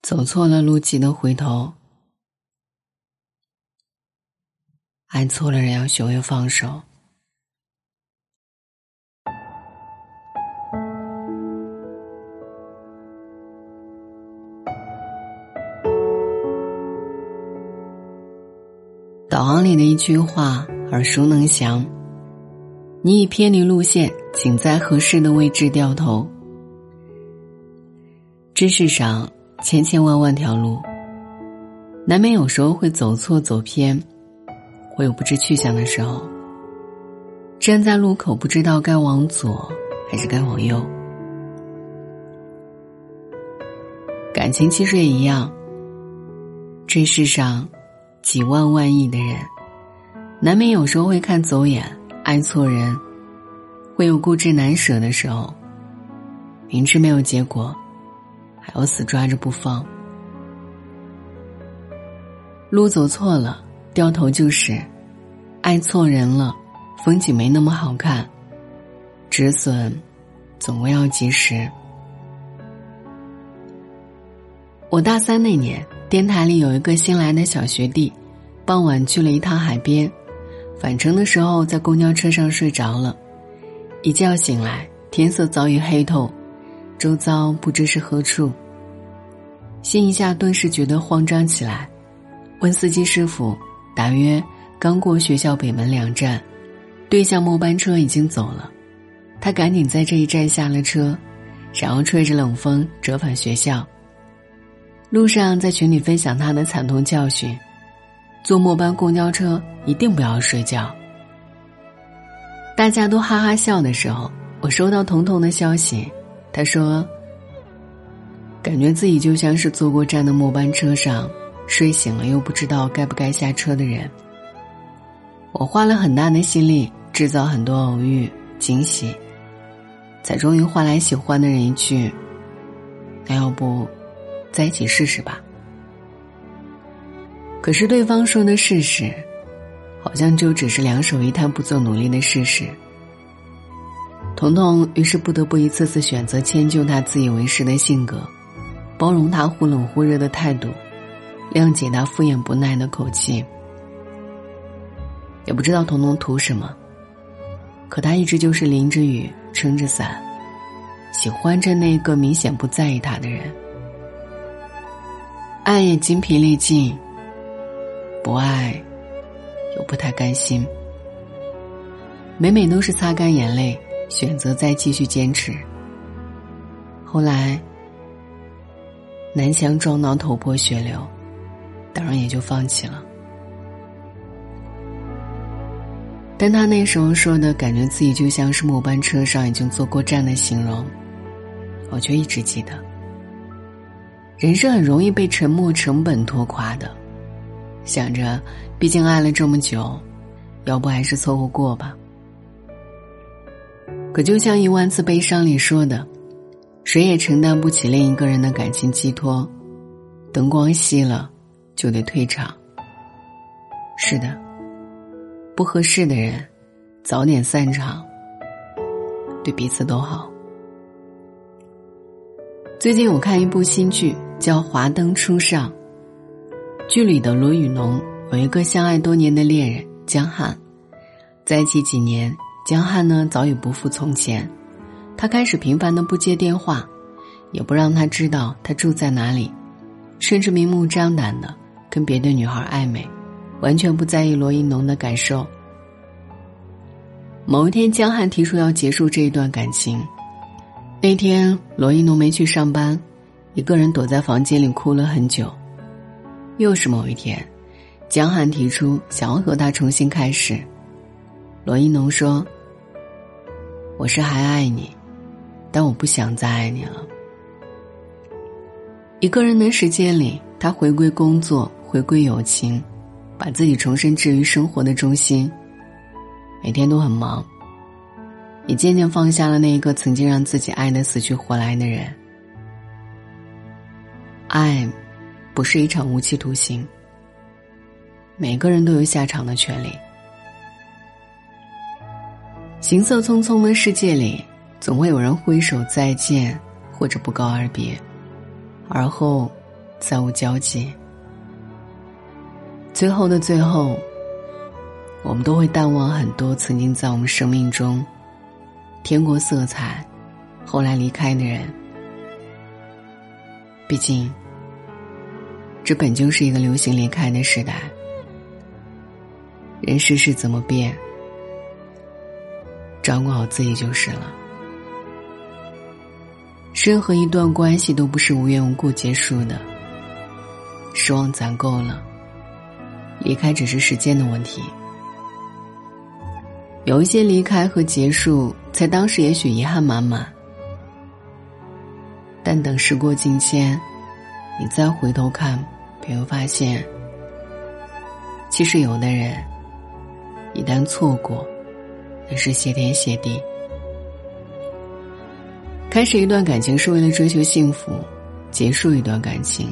走错了路，记得回头。爱错了人，要学会放手。导航里的一句话耳熟能详：“你已偏离路线，请在合适的位置掉头。”这世上千千万万条路，难免有时候会走错走偏，会有不知去向的时候。站在路口，不知道该往左还是该往右。感情其实也一样，这世上。几万万亿的人，难免有时候会看走眼，爱错人，会有固执难舍的时候。明知没有结果，还要死抓着不放。路走错了，掉头就是；爱错人了，风景没那么好看。止损，总归要及时。我大三那年。电台里有一个新来的小学弟，傍晚去了一趟海边，返程的时候在公交车上睡着了，一觉醒来天色早已黑透，周遭不知是何处。心一下顿时觉得慌张起来，问司机师傅，大约刚过学校北门两站，对向末班车已经走了，他赶紧在这一站下了车，然后吹着冷风折返学校。路上在群里分享他的惨痛教训：坐末班公交车一定不要睡觉。大家都哈哈笑的时候，我收到彤彤的消息，他说：“感觉自己就像是坐过站的末班车上睡醒了又不知道该不该下车的人。”我花了很大的心力制造很多偶遇惊喜，才终于换来喜欢的人一句：“那要不？”在一起试试吧。可是对方说的试试，好像就只是两手一摊不做努力的事实。彤彤于是不得不一次次选择迁就他自以为是的性格，包容他忽冷忽热的态度，谅解他敷衍不耐的口气。也不知道彤彤图什么，可他一直就是淋着雨撑着伞，喜欢着那个明显不在意他的人。爱也精疲力尽，不爱又不太甘心，每每都是擦干眼泪，选择再继续坚持。后来，南墙撞到头破血流，当然也就放弃了。但他那时候说的感觉自己就像是末班车上已经坐过站的形容，我却一直记得。人是很容易被沉默成本拖垮的，想着，毕竟爱了这么久，要不还是凑合过吧。可就像一万次悲伤里说的，谁也承担不起另一个人的感情寄托，灯光熄了，就得退场。是的，不合适的人，早点散场，对彼此都好。最近我看一部新剧。叫《华灯初上》。剧里的罗宇农有一个相爱多年的恋人江汉，在一起几年，江汉呢早已不复从前，他开始频繁的不接电话，也不让他知道他住在哪里，甚至明目张胆的跟别的女孩暧昧，完全不在意罗一农的感受。某一天，江汉提出要结束这一段感情，那天罗一农没去上班。一个人躲在房间里哭了很久。又是某一天，江汉提出想要和他重新开始。罗一农说：“我是还爱你，但我不想再爱你了。”一个人的时间里，他回归工作，回归友情，把自己重新置于生活的中心。每天都很忙，也渐渐放下了那一个曾经让自己爱的死去活来的人。爱，不是一场无期徒刑。每个人都有下场的权利。行色匆匆的世界里，总会有人挥手再见，或者不告而别，而后再无交集。最后的最后，我们都会淡忘很多曾经在我们生命中添过色彩，后来离开的人。毕竟，这本就是一个流行离开的时代。人世事怎么变，照顾好自己就是了。任何一段关系都不是无缘无故结束的，失望攒够了。离开只是时间的问题。有一些离开和结束，在当时也许遗憾满满，但等时过境迁，你再回头看，便会发现，其实有的人，一旦错过，也是谢天谢地。开始一段感情是为了追求幸福，结束一段感情，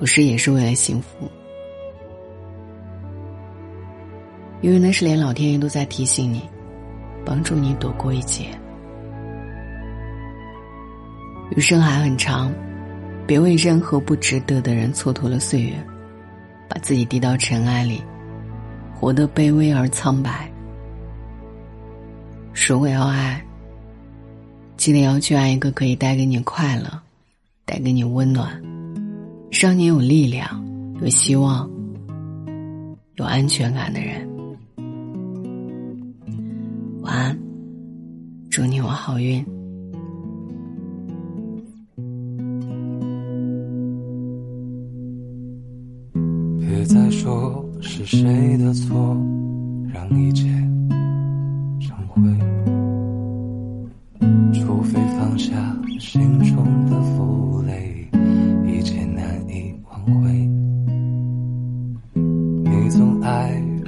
有时也是为了幸福。因为那是连老天爷都在提醒你，帮助你躲过一劫。余生还很长，别为任何不值得的人蹉跎了岁月，把自己低到尘埃里，活得卑微而苍白。如果要爱，记得要去爱一个可以带给你快乐、带给你温暖、让你有力量、有希望、有安全感的人。晚安，祝你有好运。别再说是谁的错，让一切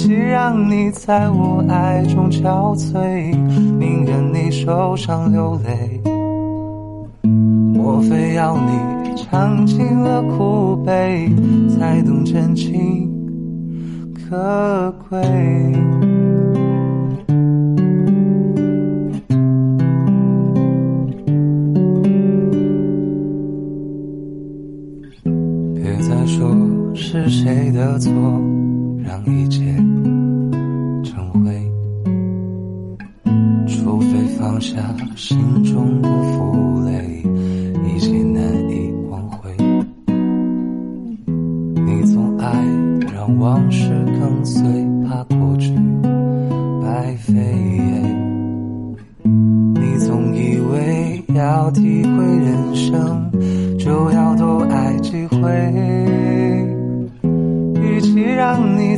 与其让你在我爱中憔悴，宁愿你受伤流泪。莫非要你尝尽了苦悲，才懂真情可贵？别再说是谁的错。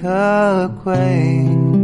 可贵。